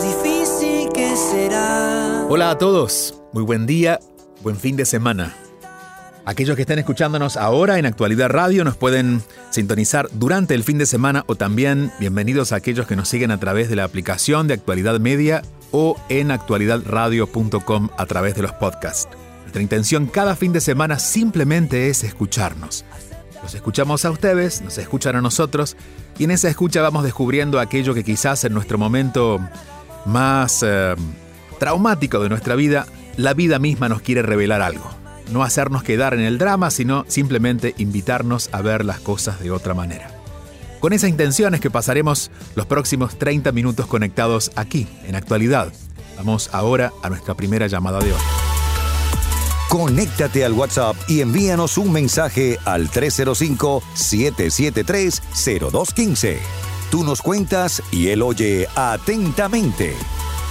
difícil que será. Hola a todos, muy buen día, buen fin de semana. Aquellos que estén escuchándonos ahora en Actualidad Radio nos pueden sintonizar durante el fin de semana o también bienvenidos a aquellos que nos siguen a través de la aplicación de Actualidad Media o en actualidadradio.com a través de los podcasts. Nuestra intención cada fin de semana simplemente es escucharnos. Los escuchamos a ustedes, nos escuchan a nosotros y en esa escucha vamos descubriendo aquello que quizás en nuestro momento más eh, traumático de nuestra vida, la vida misma nos quiere revelar algo. No hacernos quedar en el drama, sino simplemente invitarnos a ver las cosas de otra manera. Con esa intención es que pasaremos los próximos 30 minutos conectados aquí, en actualidad. Vamos ahora a nuestra primera llamada de hoy. Conéctate al WhatsApp y envíanos un mensaje al 305-773-0215. Tú nos cuentas y él oye atentamente.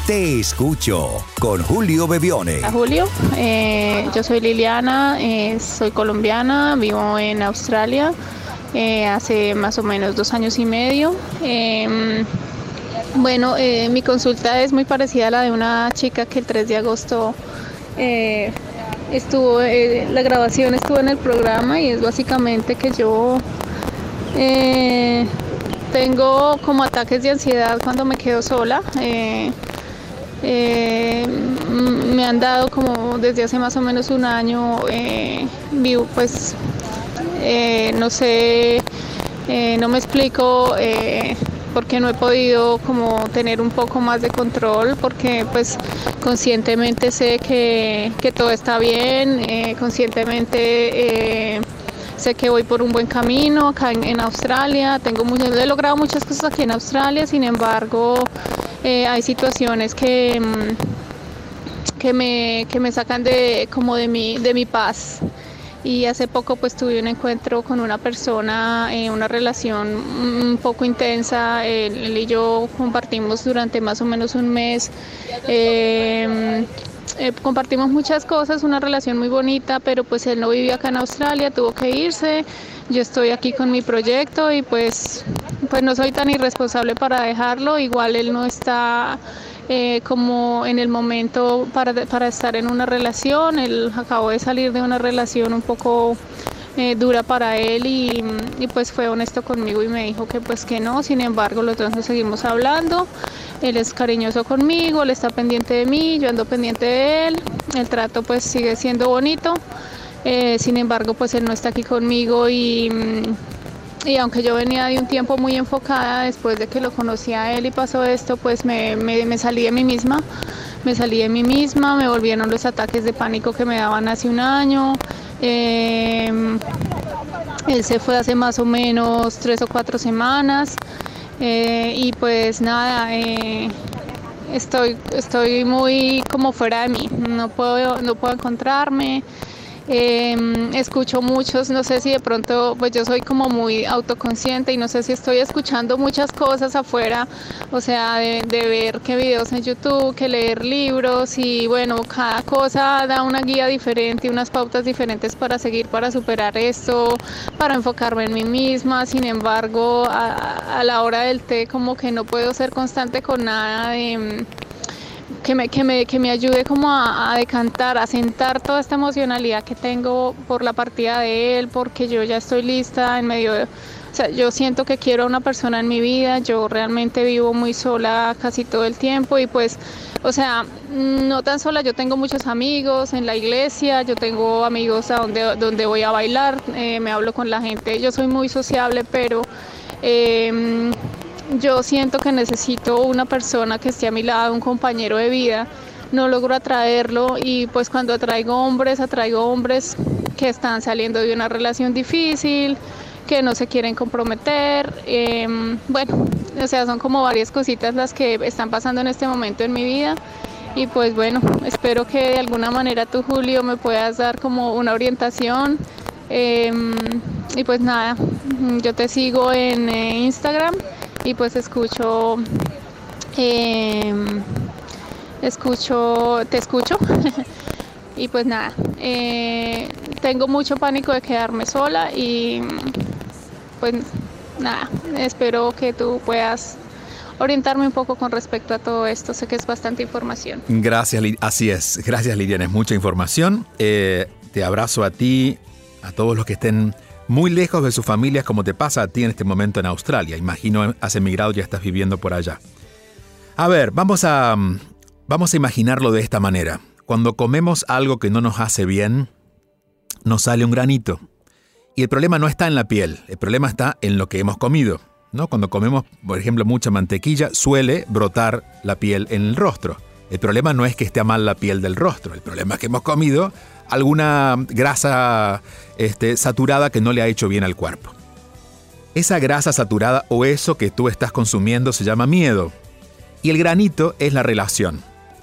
Te escucho con Julio Bebione. Hola Julio, eh, yo soy Liliana, eh, soy colombiana, vivo en Australia eh, hace más o menos dos años y medio. Em, bueno, mi consulta es muy parecida a la de una chica que el 3 de agosto estuvo, la grabación estuvo en el programa y es básicamente que yo tengo como ataques de ansiedad cuando me quedo sola. Eh, eh, me han dado como desde hace más o menos un año, eh, vivo pues, no sé, no me explico porque no he podido como tener un poco más de control porque pues conscientemente sé que, que todo está bien, conscientemente sé que voy por un buen camino acá en, Australia, tengo mucho- he logrado muchas cosas aquí en Australia, sin embargo eh, hay situaciones que, mm, que, me, que me sacan de, como de mi, de mi paz. Y hace poco pues tuve un encuentro con una persona, eh, una relación un poco intensa. Él, él y yo compartimos durante más o menos un mes. eh, eh, compartimos muchas cosas, una relación muy bonita, pero pues él no vivía acá en Australia, tuvo que irse. Yo estoy aquí con mi proyecto y pues, pues no soy tan irresponsable para dejarlo. Igual él no está eh, como en el momento para, para estar en una relación. Él acabó de salir de una relación un poco eh, dura para él y, pues fue honesto conmigo y me dijo que pues que no. Sin embargo, nos seguimos hablando. Él es cariñoso conmigo, él está pendiente de mí, yo ando pendiente de él. El trato pues sigue siendo bonito. Eh, sin embargo, pues él no está aquí conmigo y, y aunque yo venía de un tiempo muy enfocada, después de que lo conocí a él y pasó esto, pues me, me, me salí de mí misma. Me salí de mí misma, me volvieron los ataques de pánico que me daban hace un año. Eh, él se fue hace más o menos tres o cuatro semanas. Eh, y pues nada, eh, estoy, estoy muy como fuera de mí, no puedo, no puedo encontrarme. Eh, escucho muchos, no sé si de pronto, pues yo soy como muy autoconsciente y no sé si estoy escuchando muchas cosas afuera, o sea, de, ver qué videos en YouTube, que leer libros y bueno, cada cosa da una guía diferente, unas pautas diferentes para seguir, para superar esto, para enfocarme en mí misma. Sin embargo, a, a la hora del té como que no puedo ser constante con nada de que me, que me, que me ayude como a, decantar, a sentar toda esta emocionalidad que tengo por la partida de él, porque yo ya estoy lista en medio de... O sea, yo siento que quiero a una persona en mi vida, yo realmente vivo muy sola casi todo el tiempo y pues, o sea, no tan sola, yo tengo muchos amigos en la iglesia, yo tengo amigos a donde, donde voy a bailar, eh, me hablo con la gente, yo soy muy sociable, pero... Eh, yo siento que necesito una persona que esté a mi lado, un compañero de vida. No logro atraerlo y pues cuando atraigo hombres, atraigo hombres que están saliendo de una relación difícil, que no se quieren comprometer. Em, bueno, o sea, son como varias cositas las que están pasando en este momento en mi vida. Y pues bueno, espero que de alguna manera tú, Julio, me puedas dar como una orientación. Em, y pues nada, yo te sigo en eh, Instagram y pues escucho, em, escucho, te escucho. y pues nada, eh, tengo mucho pánico de quedarme sola y pues nada, espero que tú puedas orientarme un poco con respecto a todo esto. Sé que es bastante información. Gracias, así es. Gracias, Liliana. Es mucha información. Eh, te abrazo a ti, a todos los que estén muy lejos de sus familias, como te pasa a ti en este momento en Australia. Imagino has emigrado y ya estás viviendo por allá. A ver, vamos a, vamos a imaginarlo de esta manera. Cuando comemos algo que no nos hace bien, nos sale un granito. Y el problema no está en la piel, el problema está en lo que hemos comido. ¿no? Cuando comemos, por ejemplo, mucha mantequilla, suele brotar la piel en el rostro. El problema no es que esté mal la piel del rostro, el problema es que hemos comido alguna grasa este, saturada que no le ha hecho bien al cuerpo. Esa grasa saturada o eso que tú estás consumiendo se llama miedo. Y el granito es la relación.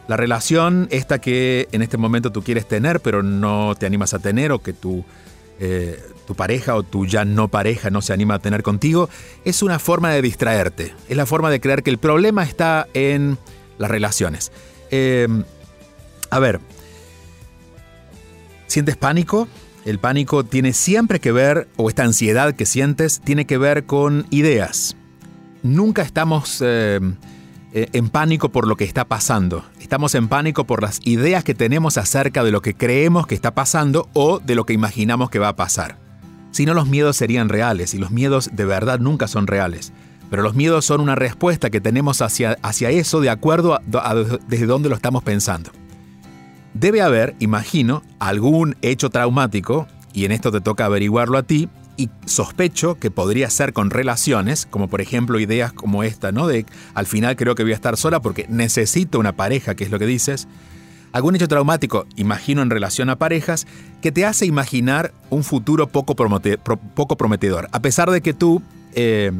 La relación esta que en este momento tú quieres tener pero no te animas a tener o que tú eh, tu pareja o tu ya no pareja no se anima a tener contigo, es una forma de distraerte. Es la forma de creer que el problema está en las relaciones. Em, a ver, ¿sientes pánico? El pánico tiene siempre que ver, o esta ansiedad que sientes, tiene que ver con ideas. Nunca estamos... Em, eh, en pánico por lo que está pasando. Estamos en pánico por las ideas que tenemos acerca de lo que creemos que está pasando o de lo que imaginamos que va a pasar. Si no, los miedos serían reales y los miedos de verdad nunca son reales. Pero los miedos son una respuesta que tenemos hacia, hacia eso de acuerdo a, desde dónde lo estamos pensando. Debe haber, imagino, algún hecho traumático, y en esto te toca averiguarlo a ti, y sospecho que podría ser con relaciones, como por ejemplo ideas como esta, ¿no? De al final creo que voy a estar sola porque necesito una pareja, que es lo que dices. Algún hecho traumático, imagino en relación a parejas, que te hace imaginar un futuro poco, prometedor. A pesar de que tú, eh,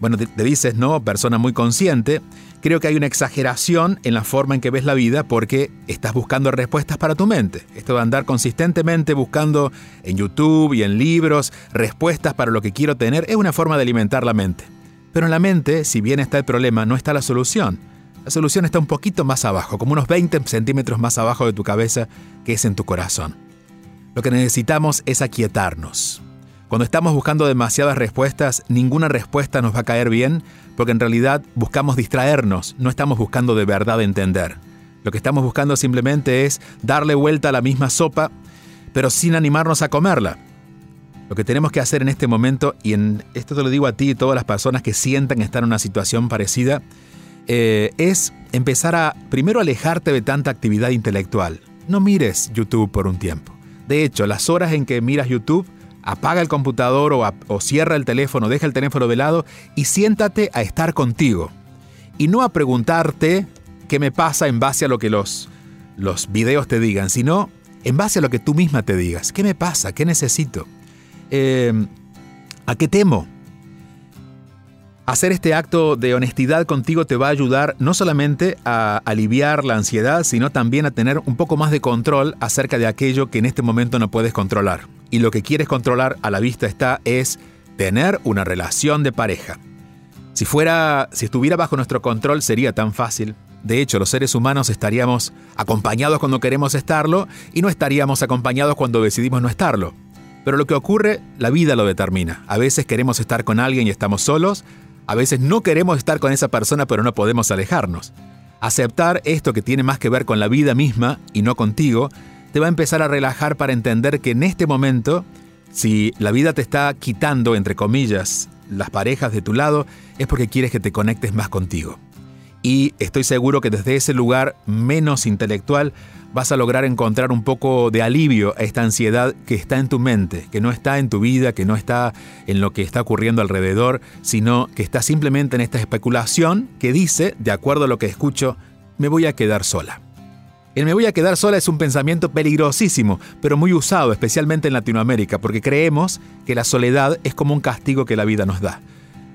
bueno, te dices, ¿no? Persona muy consciente, creo que hay una exageración en la forma en que ves la vida porque estás buscando respuestas para tu mente. Esto de andar consistentemente buscando en YouTube y en libros respuestas para lo que quiero tener es una forma de alimentar la mente. Pero en la mente, si bien está el problema, no está la solución. La solución está un poquito más abajo, como unos 20 centímetros más abajo de tu cabeza, que es en tu corazón. Lo que necesitamos es aquietarnos. Cuando estamos buscando demasiadas respuestas, ninguna respuesta nos va a caer bien porque en realidad buscamos distraernos, no estamos buscando de verdad entender. Lo que estamos buscando simplemente es darle vuelta a la misma sopa, pero sin animarnos a comerla. Lo que tenemos que hacer en este momento, y en esto te lo digo a ti y todas las personas que sientan estar en una situación parecida, eh, es empezar a primero alejarte de tanta actividad intelectual. No mires YouTube por un tiempo. De hecho, las horas en que miras YouTube apaga el computador o, cierra el teléfono, deja el teléfono de lado y siéntate a estar contigo. Y no a preguntarte qué me pasa en base a lo que los, los videos te digan, sino en base a lo que tú misma te digas. ¿Qué me pasa? ¿Qué necesito? Em, ¿A qué temo? Hacer este acto de honestidad contigo te va a ayudar no solamente a aliviar la ansiedad, sino también a tener un poco más de control acerca de aquello que en este momento no puedes controlar y lo que quieres controlar a la vista está es tener una relación de pareja. Si fuera, si estuviera bajo nuestro control sería tan fácil. De hecho, los seres humanos estaríamos acompañados cuando queremos estarlo y no estaríamos acompañados cuando decidimos no estarlo. Pero lo que ocurre, la vida lo determina. A veces queremos estar con alguien y estamos solos, a veces no queremos estar con esa persona pero no podemos alejarnos. Aceptar esto que tiene más que ver con la vida misma y no contigo te va a empezar a relajar para entender que en este momento, si la vida te está quitando, entre comillas, las parejas de tu lado, es porque quieres que te conectes más contigo. Y estoy seguro que desde ese lugar menos intelectual vas a lograr encontrar un poco de alivio a esta ansiedad que está en tu mente, que no está en tu vida, que no está en lo que está ocurriendo alrededor, sino que está simplemente en esta especulación que dice, de acuerdo a lo que escucho, me voy a quedar sola. El me voy a quedar sola es un pensamiento peligrosísimo, pero muy usado, especialmente en Latinoamérica, porque creemos que la soledad es como un castigo que la vida nos da.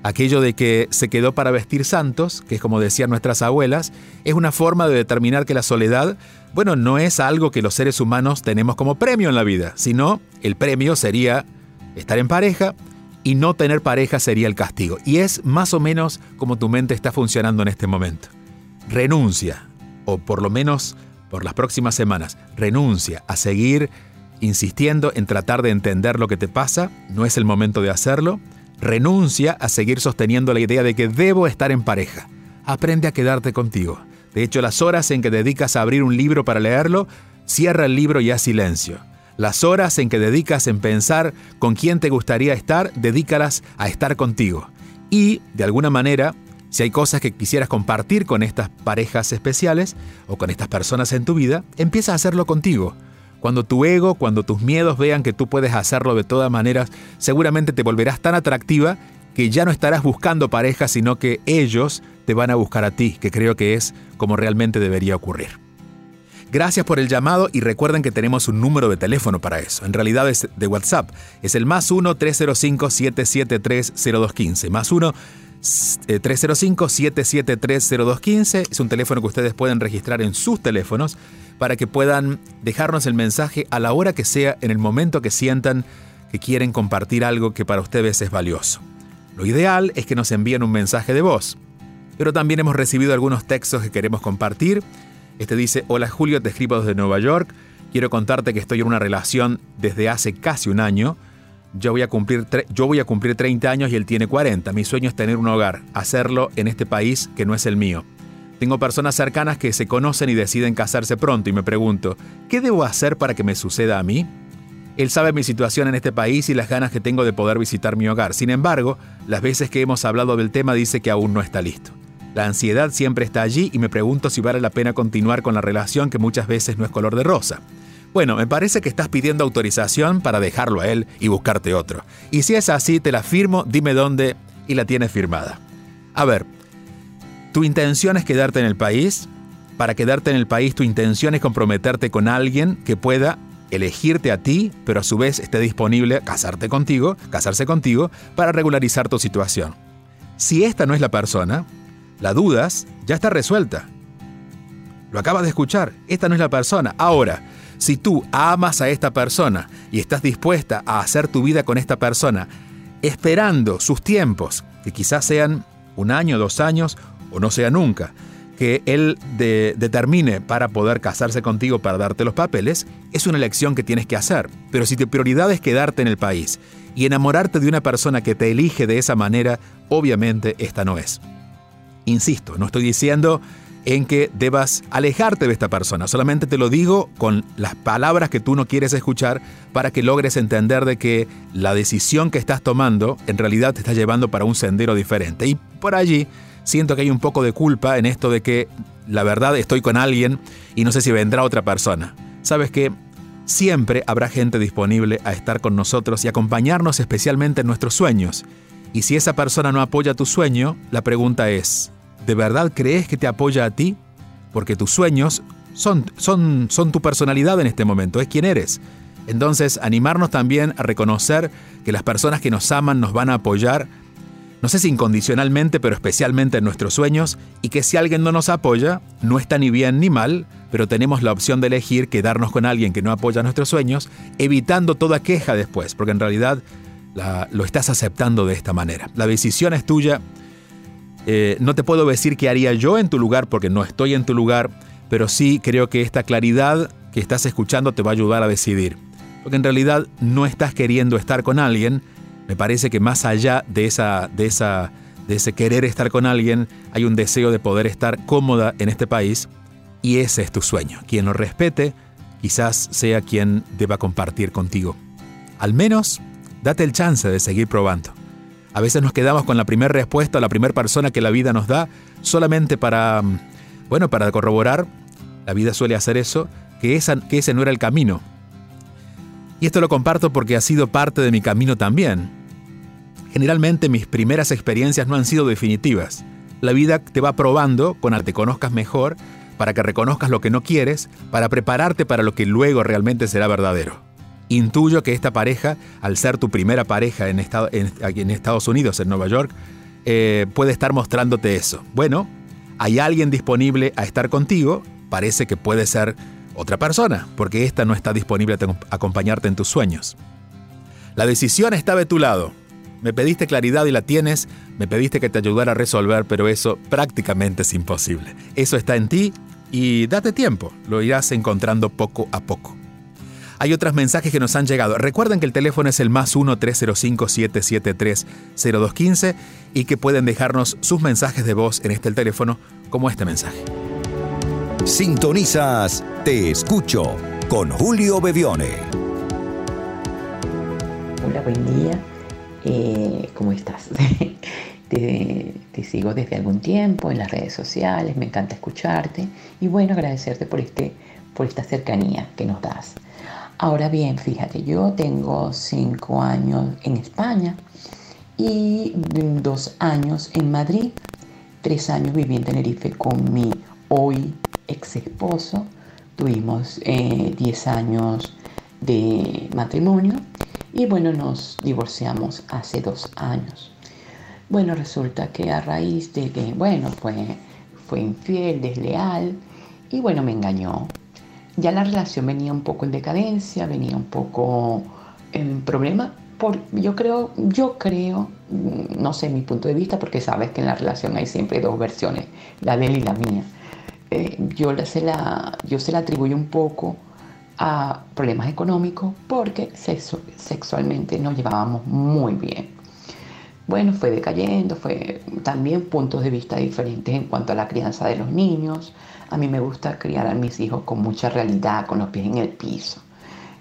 Aquello de que se quedó para vestir santos, que es como decían nuestras abuelas, es una forma de determinar que la soledad, bueno, no es algo que los seres humanos tenemos como premio en la vida, sino el premio sería estar en pareja y no tener pareja sería el castigo. Y es más o menos como tu mente está funcionando en este momento. Renuncia, o por lo menos por las próximas semanas, renuncia a seguir insistiendo en tratar de entender lo que te pasa, no es el momento de hacerlo. Renuncia a seguir sosteniendo la idea de que debo estar en pareja. Aprende a quedarte contigo. De hecho, las horas en que dedicas a abrir un libro para leerlo, cierra el libro y haz silencio. Las horas en que dedicas en pensar con quién te gustaría estar, dedícalas a estar contigo. Y, de alguna manera, si hay cosas que quisieras compartir con estas parejas especiales o con estas personas en tu vida, empieza a hacerlo contigo. Cuando tu ego, cuando tus miedos vean que tú puedes hacerlo de todas maneras, seguramente te volverás tan atractiva que ya no estarás buscando pareja, sino que ellos te van a buscar a ti, que creo que es como realmente debería ocurrir. Gracias por el llamado y recuerden que tenemos un número de teléfono para eso. En realidad es de WhatsApp. Es el más 1-305-773-0215. Más 1 305-773-0215 eh, es un teléfono que ustedes pueden registrar en sus teléfonos para que puedan dejarnos el mensaje a la hora que sea, en el momento que sientan que quieren compartir algo que para ustedes es valioso. Lo ideal es que nos envíen un mensaje de voz, pero también hemos recibido algunos textos que queremos compartir. Este dice, hola Julio, te escribo desde Nueva York, quiero contarte que estoy en una relación desde hace casi un año, yo voy, a cumplir yo voy a cumplir 30 años y él tiene 40. Mi sueño es tener un hogar, hacerlo en este país que no es el mío. Tengo personas cercanas que se conocen y deciden casarse pronto y me pregunto, ¿qué debo hacer para que me suceda a mí? Él sabe mi situación en este país y las ganas que tengo de poder visitar mi hogar. Sin embargo, las veces que hemos hablado del tema dice que aún no está listo. La ansiedad siempre está allí y me pregunto si vale la pena continuar con la relación que muchas veces no es color de rosa. Bueno, me parece que estás pidiendo autorización para dejarlo a él y buscarte otro. Y si es así, te la firmo, dime dónde y la tienes firmada. A ver, ¿tu intención es quedarte en el país? Para quedarte en el país, tu intención es comprometerte con alguien que pueda elegirte a ti, pero a su vez esté disponible a casarte contigo, casarse contigo, para regularizar tu situación. Si esta no es la persona, la dudas ya está resuelta. Lo acabas de escuchar, esta no es la persona. Ahora, si tú amas a esta persona y estás dispuesta a hacer tu vida con esta persona, esperando sus tiempos, que quizás sean un año, dos años o no sea nunca, que él determine para poder casarse contigo para darte los papeles, es una elección que tienes que hacer. Pero si tu prioridad es quedarte en el país y enamorarte de una persona que te elige de esa manera, obviamente esta no es. Insisto, no estoy diciendo en que debas alejarte de esta persona. Solamente te lo digo con las palabras que tú no quieres escuchar para que logres entender de que la decisión que estás tomando en realidad te está llevando para un sendero diferente. Y por allí siento que hay un poco de culpa en esto de que la verdad estoy con alguien y no sé si vendrá otra persona. Sabes que siempre habrá gente disponible a estar con nosotros y acompañarnos especialmente en nuestros sueños. Y si esa persona no apoya tu sueño, la pregunta es, ¿De verdad crees que te apoya a ti? Porque tus sueños son, son, son tu personalidad en este momento, es quien eres. Entonces, animarnos también a reconocer que las personas que nos aman nos van a apoyar, no sé si incondicionalmente, pero especialmente en nuestros sueños, y que si alguien no nos apoya, no está ni bien ni mal, pero tenemos la opción de elegir quedarnos con alguien que no apoya nuestros sueños, evitando toda queja después, porque en realidad lo estás aceptando de esta manera. La decisión es tuya eh, no te puedo decir qué haría yo en tu lugar porque no estoy en tu lugar, pero sí creo que esta claridad que estás escuchando te va a ayudar a decidir. Porque en realidad no estás queriendo estar con alguien. Me parece que más allá de, esa, de, esa, de ese querer estar con alguien, hay un deseo de poder estar cómoda en este país y ese es tu sueño. Quien lo respete, quizás sea quien deba compartir contigo. Al menos, date el chance de seguir probando. A veces nos quedamos con la primera respuesta, la primera persona que la vida nos da, solamente para, mm, bueno, para corroborar, la vida suele hacer eso, que, esa, que ese no era el camino. Y esto lo comparto porque ha sido parte de mi camino también. Generalmente mis primeras experiencias no han sido definitivas. La vida te va probando, con que te conozcas mejor, para que reconozcas lo que no quieres, para prepararte para lo que luego realmente será verdadero. Intuyo que esta pareja, al ser tu primera pareja en, en, Estados Unidos, en Nueva York, eh, puede estar mostrándote eso. Bueno, hay alguien disponible a estar contigo, parece que puede ser otra persona, porque esta no está disponible a acompañarte en tus sueños. La decisión está de tu lado. Me pediste claridad y la tienes, me pediste que te ayudara a resolver, pero eso prácticamente es imposible. Eso está en ti y date tiempo, lo irás encontrando poco a poco. Hay otros mensajes que nos han llegado. Recuerden que el teléfono es el más 1-305-773-0215 y que pueden dejarnos sus mensajes de voz en este teléfono como este mensaje. Sintonizas Te Escucho con Julio Bevione. Hola, buen día. Eh, ¿Cómo estás? te, te, sigo desde algún tiempo en las redes sociales, me encanta escucharte y bueno, agradecerte por, este, por esta cercanía que nos das. Ahora bien, fíjate, yo tengo cinco años en España y dos años en Madrid, tres años viví en Tenerife con mi hoy ex esposo, tuvimos eh, diez años de matrimonio y bueno, nos divorciamos hace dos años. Bueno, resulta que a raíz de que, bueno, fue, fue infiel, desleal y bueno, me engañó ya la relación venía un poco en decadencia, venía un poco en problema. Por, yo creo, yo creo, mm, no sé mi punto de vista, porque sabes que en la relación hay siempre dos versiones, la de él y la mía. Eh, yo, se la, yo se la atribuyo un poco a problemas económicos porque sexualmente nos llevábamos muy bien. Bueno, fue decayendo, fue también puntos de vista diferentes en cuanto a la crianza de los niños, a mí me gusta criar a mis hijos con mucha realidad, con los pies en el piso.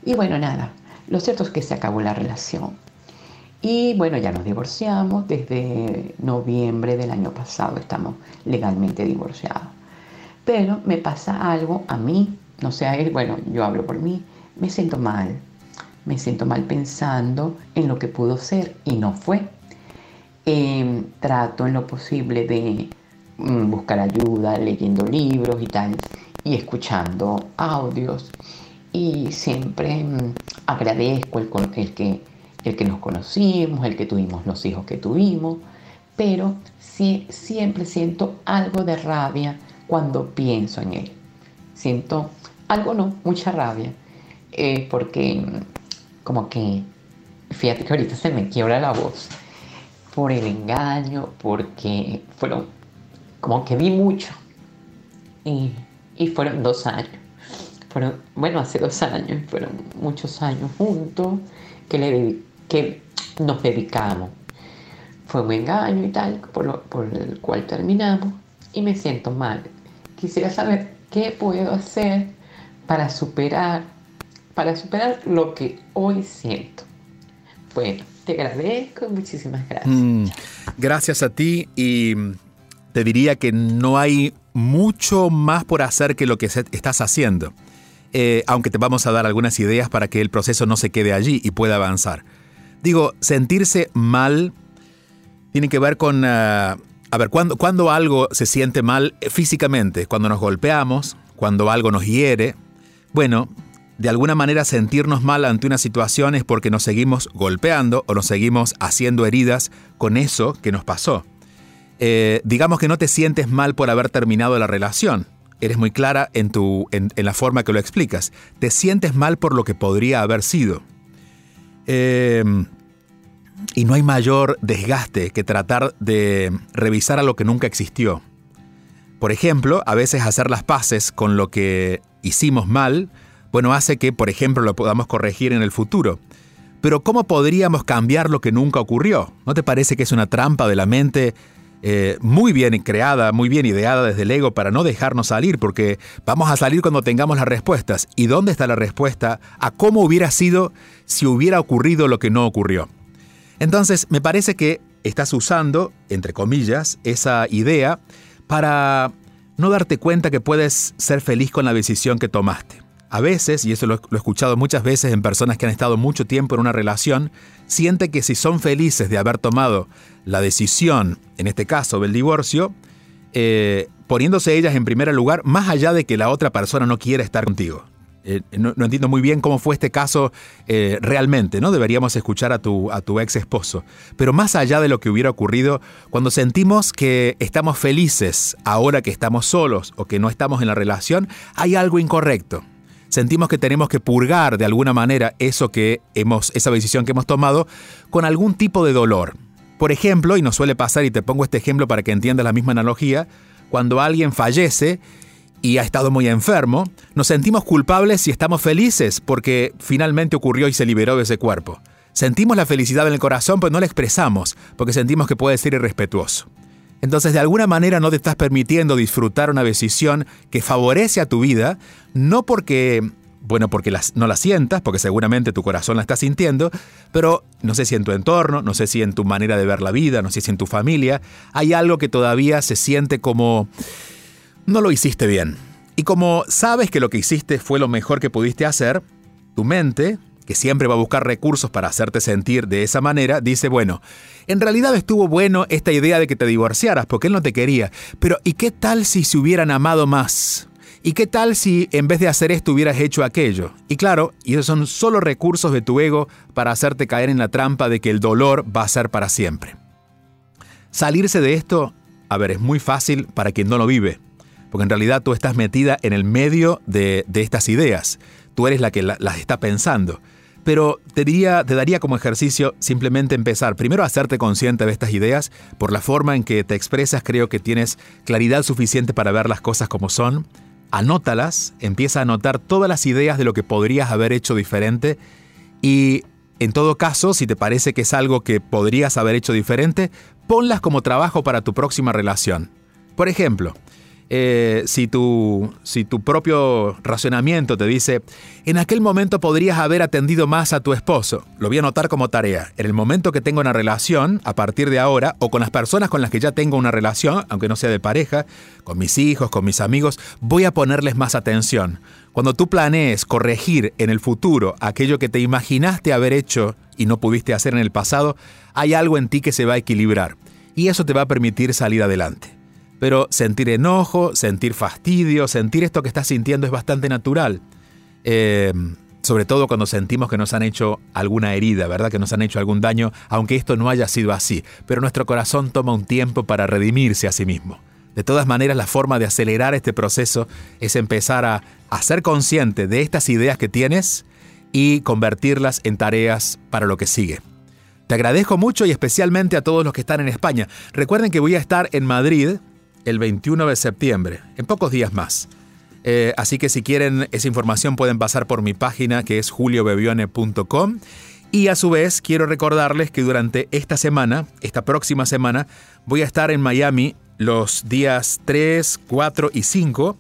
Y bueno, nada, lo cierto es que se acabó la relación. Y bueno, ya nos divorciamos. Desde noviembre del año pasado estamos legalmente divorciados. Pero me pasa algo a mí, no sé a él, bueno, yo hablo por mí, me siento mal. Me siento mal pensando en lo que pudo ser y no fue. Em, trato en lo posible de Mm, buscar ayuda, leyendo libros y tal, y escuchando audios. Y siempre mm, agradezco el, que, el que nos conocimos, el que tuvimos los hijos que tuvimos, pero sí, siempre siento algo de rabia cuando pienso en él. Siento algo, no, mucha rabia, eh, porque mm, como que, fíjate que ahorita se me quiebra la voz por el engaño, porque fueron como que vi mucho. Y, fueron dos años. Fueron, bueno, hace dos años, fueron muchos años juntos que, le, que nos dedicamos. Fue un engaño y tal, por, por el cual terminamos y me siento mal. Quisiera saber qué puedo hacer para superar, para superar lo que hoy siento. Bueno, te agradezco, muchísimas gracias. Mm, gracias a ti y te diría que no hay mucho más por hacer que lo que estás haciendo. Eh, aunque te vamos a dar algunas ideas para que el proceso no se quede allí y pueda avanzar. Digo, sentirse mal tiene que ver con... Ah, a ver, cuando, cuando algo se siente mal físicamente, cuando nos golpeamos, cuando algo nos hiere, bueno, de alguna manera sentirnos mal ante una situación es porque nos seguimos golpeando o nos seguimos haciendo heridas con eso que nos pasó. Eh, digamos que no te sientes mal por haber terminado la relación. Eres muy clara en, tu, en, la forma que lo explicas. Te sientes mal por lo que podría haber sido. Em, y no hay mayor desgaste que tratar de revisar a lo que nunca existió. Por ejemplo, a veces hacer las paces con lo que hicimos mal, bueno, hace que, por ejemplo, lo podamos corregir en el futuro. Pero ¿cómo podríamos cambiar lo que nunca ocurrió? ¿No te parece que es una trampa de la mente eh, muy bien creada, muy bien ideada desde el ego para no dejarnos salir, porque vamos a salir cuando tengamos las respuestas. ¿Y dónde está la respuesta a cómo hubiera sido si hubiera ocurrido lo que no ocurrió? Entonces, me parece que estás usando, entre comillas, esa idea para no darte cuenta que puedes ser feliz con la decisión que tomaste. A veces, y eso lo, he escuchado muchas veces en personas que han estado mucho tiempo en una relación, siente que si son felices de haber tomado la decisión, en este caso del divorcio, eh, poniéndose ellas en primer lugar, más allá de que la otra persona no quiera estar contigo. Eh, no, entiendo muy bien cómo fue este caso eh, realmente, ¿no? Deberíamos escuchar a tu, a tu ex esposo. Pero más allá de lo que hubiera ocurrido, cuando sentimos que estamos felices ahora que estamos solos o que no estamos en la relación, hay algo incorrecto. Sentimos que tenemos que purgar de alguna manera eso que hemos, esa decisión que hemos tomado con algún tipo de dolor. Por ejemplo, y nos suele pasar, y te pongo este ejemplo para que entiendas la misma analogía, cuando alguien fallece y ha estado muy enfermo, nos sentimos culpables si estamos felices porque finalmente ocurrió y se liberó de ese cuerpo. Sentimos la felicidad en el corazón, pero no la expresamos porque sentimos que puede ser irrespetuoso. Entonces, de alguna manera no te estás permitiendo disfrutar una decisión que favorece a tu vida, no porque, bueno, porque no la sientas, porque seguramente tu corazón la está sintiendo, pero no sé si en tu entorno, no sé si en tu manera de ver la vida, no sé si en tu familia, hay algo que todavía se siente como no lo hiciste bien. Y como sabes que lo que hiciste fue lo mejor que pudiste hacer, tu mente, que siempre va a buscar recursos para hacerte sentir de esa manera, dice, bueno, en realidad estuvo bueno esta idea de que te divorciaras porque él no te quería, pero ¿y qué tal si se hubieran amado más? ¿Y qué tal si en vez de hacer esto hubieras hecho aquello? Y claro, y esos son solo recursos de tu ego para hacerte caer en la trampa de que el dolor va a ser para siempre. Salirse de esto, a ver, es muy fácil para quien no lo vive porque en realidad tú estás metida en el medio de, estas ideas, tú eres la que las está pensando. Pero te, daría como ejercicio simplemente empezar. Primero a hacerte consciente de estas ideas, por la forma en que te expresas creo que tienes claridad suficiente para ver las cosas como son, anótalas, empieza a anotar todas las ideas de lo que podrías haber hecho diferente. Y en todo caso, si te parece que es algo que podrías haber hecho diferente, ponlas como trabajo para tu próxima relación. Por ejemplo, eh, si, tu, si tu propio razonamiento te dice, en aquel momento podrías haber atendido más a tu esposo, lo voy a anotar como tarea. En el momento que tengo una relación, a partir de ahora, o con las personas con las que ya tengo una relación, aunque no sea de pareja, con mis hijos, con mis amigos, voy a ponerles más atención. Cuando tú planees corregir en el futuro aquello que te imaginaste haber hecho y no pudiste hacer en el pasado, hay algo en ti que se va a equilibrar. Y eso te va a permitir salir adelante. Pero sentir enojo, sentir fastidio, sentir esto que estás sintiendo es bastante natural. Eh, sobre todo cuando sentimos que nos han hecho alguna herida, ¿verdad? Que nos han hecho algún daño, aunque esto no haya sido así. Pero nuestro corazón toma un tiempo para redimirse a sí mismo. De todas maneras, la forma de acelerar este proceso es empezar a, a ser consciente de estas ideas que tienes y convertirlas en tareas para lo que sigue. Te agradezco mucho y especialmente a todos los que están en España. Recuerden que voy a estar en Madrid el 21 de septiembre, en pocos días más. Eh, así que si quieren esa información pueden pasar por mi página que es juliobebione.com. Y a su vez quiero recordarles que durante esta semana, esta próxima semana, voy a estar en Miami los días 3, 4 y 5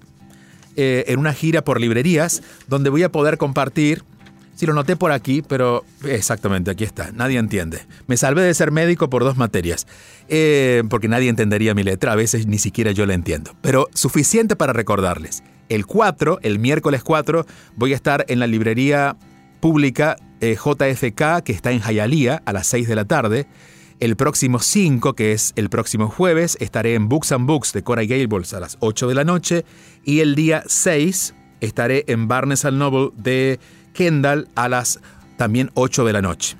eh, en una gira por librerías donde voy a poder compartir Sí, lo noté por aquí, pero exactamente, aquí está. Nadie entiende. Me salvé de ser médico por dos materias, eh, porque nadie entendería mi letra, a veces ni siquiera yo la entiendo. Pero suficiente para recordarles. El 4, el miércoles 4, voy a estar en la librería pública eh, JFK, que está en Hialeah, a las 6 de la tarde. El próximo 5, que es el próximo jueves, estaré en Books and Books de Cora Gables a las 8 de la noche. Y el día 6 estaré en Barnes Noble de Kendall a las también 8 de la noche.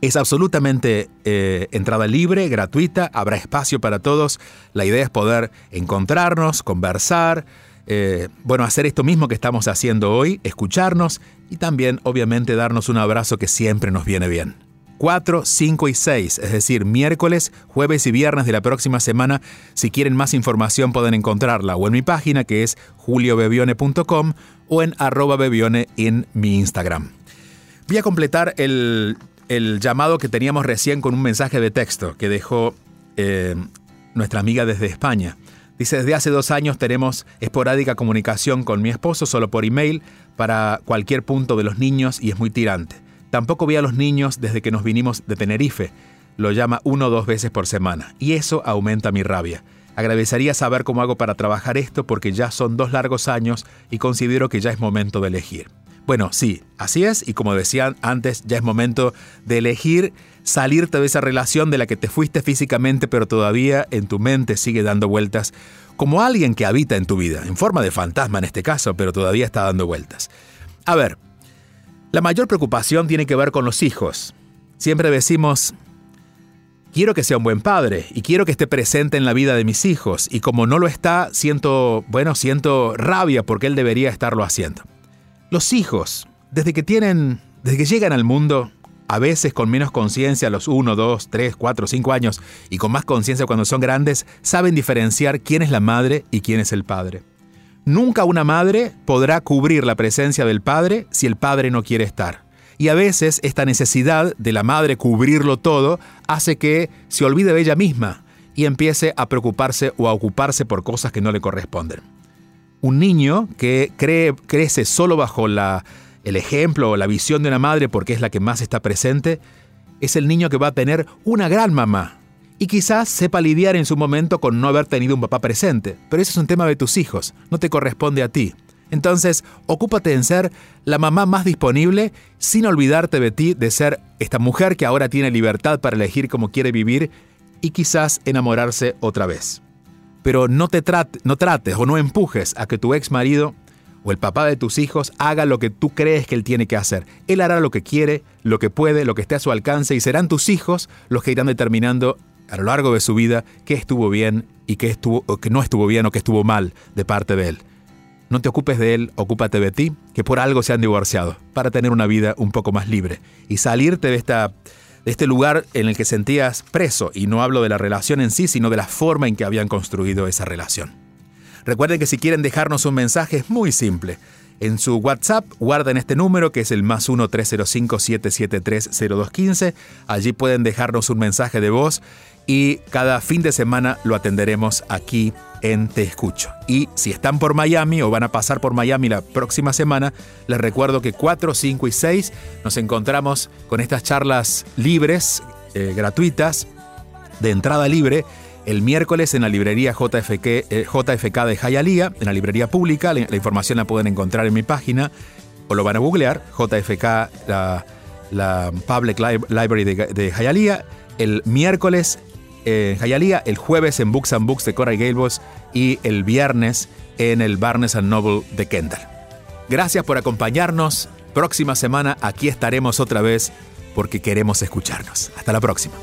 Es absolutamente eh, entrada libre, gratuita, habrá espacio para todos. La idea es poder encontrarnos, conversar, eh, bueno, hacer esto mismo que estamos haciendo hoy, escucharnos y también obviamente darnos un abrazo que siempre nos viene bien. 4, 5 y 6, es decir, miércoles, jueves y viernes de la próxima semana. Si quieren más información pueden encontrarla o en mi página que es juliobebione.com o en arroba bebione en mi Instagram. Voy a completar el, llamado que teníamos recién con un mensaje de texto que dejó eh, nuestra amiga desde España. Dice, desde hace dos años tenemos esporádica comunicación con mi esposo solo por email para cualquier punto de los niños y es muy tirante. Tampoco vi a los niños desde que nos vinimos de Tenerife. Lo llama uno o dos veces por semana. Y eso aumenta mi rabia. Agradecería saber cómo hago para trabajar esto porque ya son dos largos años y considero que ya es momento de elegir. Bueno, sí, así es y como decían antes, ya es momento de elegir salirte de esa relación de la que te fuiste físicamente, pero todavía en tu mente sigue dando vueltas, como alguien que habita en tu vida, en forma de fantasma en este caso, pero todavía está dando vueltas. A ver, la mayor preocupación tiene que ver con los hijos. Siempre decimos, quiero que sea un buen padre y quiero que esté presente en la vida de mis hijos y como no lo está, siento, bueno, siento rabia porque él debería estarlo haciendo. Los hijos, desde que tienen, desde que llegan al mundo, a veces con menos conciencia a los 1, 2, 3, 4, 5 años y con más conciencia cuando son grandes, saben diferenciar quién es la madre y quién es el padre. Nunca una madre podrá cubrir la presencia del padre si el padre no quiere estar. Y a veces esta necesidad de la madre cubrirlo todo hace que se olvide de ella misma y empiece a preocuparse o a ocuparse por cosas que no le corresponden. Un niño que crece solo bajo el ejemplo o la visión de una madre porque es la que más está presente, es el niño que va a tener una gran mamá. Y quizás sepa lidiar en su momento con no haber tenido un papá presente, pero ese es un tema de tus hijos, no te corresponde a ti. Entonces, ocúpate en ser la mamá más disponible sin olvidarte de ti, de ser esta mujer que ahora tiene libertad para elegir cómo quiere vivir y quizás enamorarse otra vez. Pero no te no trates o no empujes a que tu ex marido o el papá de tus hijos haga lo que tú crees que él tiene que hacer. Él hará lo que quiere, lo que puede, lo que esté a su alcance y serán tus hijos los que irán determinando a lo largo de su vida qué estuvo bien y qué estuvo, no estuvo bien o qué estuvo mal de parte de él. No te ocupes de él, ocúpate de ti, que por algo se han divorciado, para tener una vida un poco más libre y salirte de, esta, de este lugar en el que sentías preso. Y no hablo de la relación en sí, sino de la forma en que habían construido esa relación. Recuerden que si quieren dejarnos un mensaje es muy simple. En su WhatsApp guarden este número que es el más 1-305-773-0215. Allí pueden dejarnos un mensaje de voz y cada fin de semana lo atenderemos aquí en Te Escucho. Y si están por Miami o van a pasar por Miami la próxima semana, les recuerdo que 4, 5 y 6 nos encontramos con estas charlas libres, eh, gratuitas, de entrada libre, el miércoles en la librería JFK, eh, JFK de Hialeah, en la librería pública. La, información la pueden encontrar en mi página o lo van a googlear, JFK, la, Public Library de, de Hialeah. El miércoles en Hialeah, el jueves en Books and Books de Coral Gables y el viernes en el Barnes Noble de Kendall. Gracias por acompañarnos. Próxima semana aquí estaremos otra vez porque queremos escucharnos. Hasta la próxima.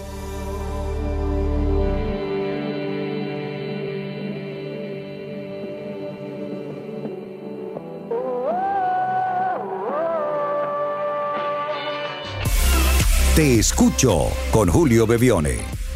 Te escucho con Julio Bevione.